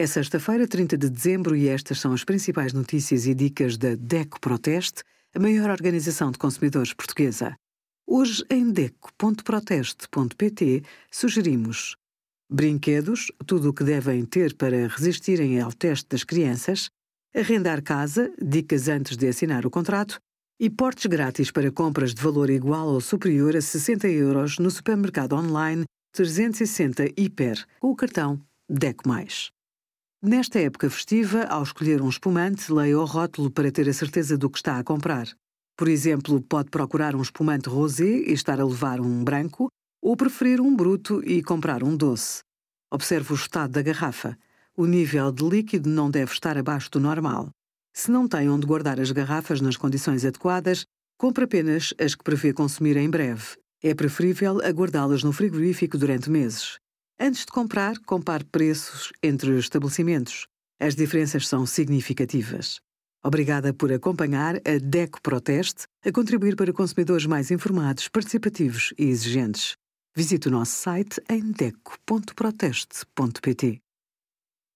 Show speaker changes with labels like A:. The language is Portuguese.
A: É sexta-feira, 30 de dezembro, e estas são as principais notícias e dicas da DECO Proteste, a maior organização de consumidores portuguesa. Hoje, em DECO.proteste.pt, sugerimos brinquedos, tudo o que devem ter para resistirem ao teste das crianças, arrendar casa, dicas antes de assinar o contrato, e portes grátis para compras de valor igual ou superior a 60 euros no supermercado online 360 Hiper, com o cartão DECO+. Nesta época festiva, ao escolher um espumante, leia o rótulo para ter a certeza do que está a comprar. Por exemplo, pode procurar um espumante rosé e estar a levar um branco, ou preferir um bruto e comprar um doce. Observe o estado da garrafa. O nível de líquido não deve estar abaixo do normal. Se não tem onde guardar as garrafas nas condições adequadas, compre apenas as que prevê consumir em breve. É preferível aguardá-las no frigorífico durante meses. Antes de comprar, compare preços entre estabelecimentos. As diferenças são significativas. Obrigada por acompanhar a DECO Proteste a contribuir para consumidores mais informados, participativos e exigentes. Visite o nosso site em deco.proteste.pt.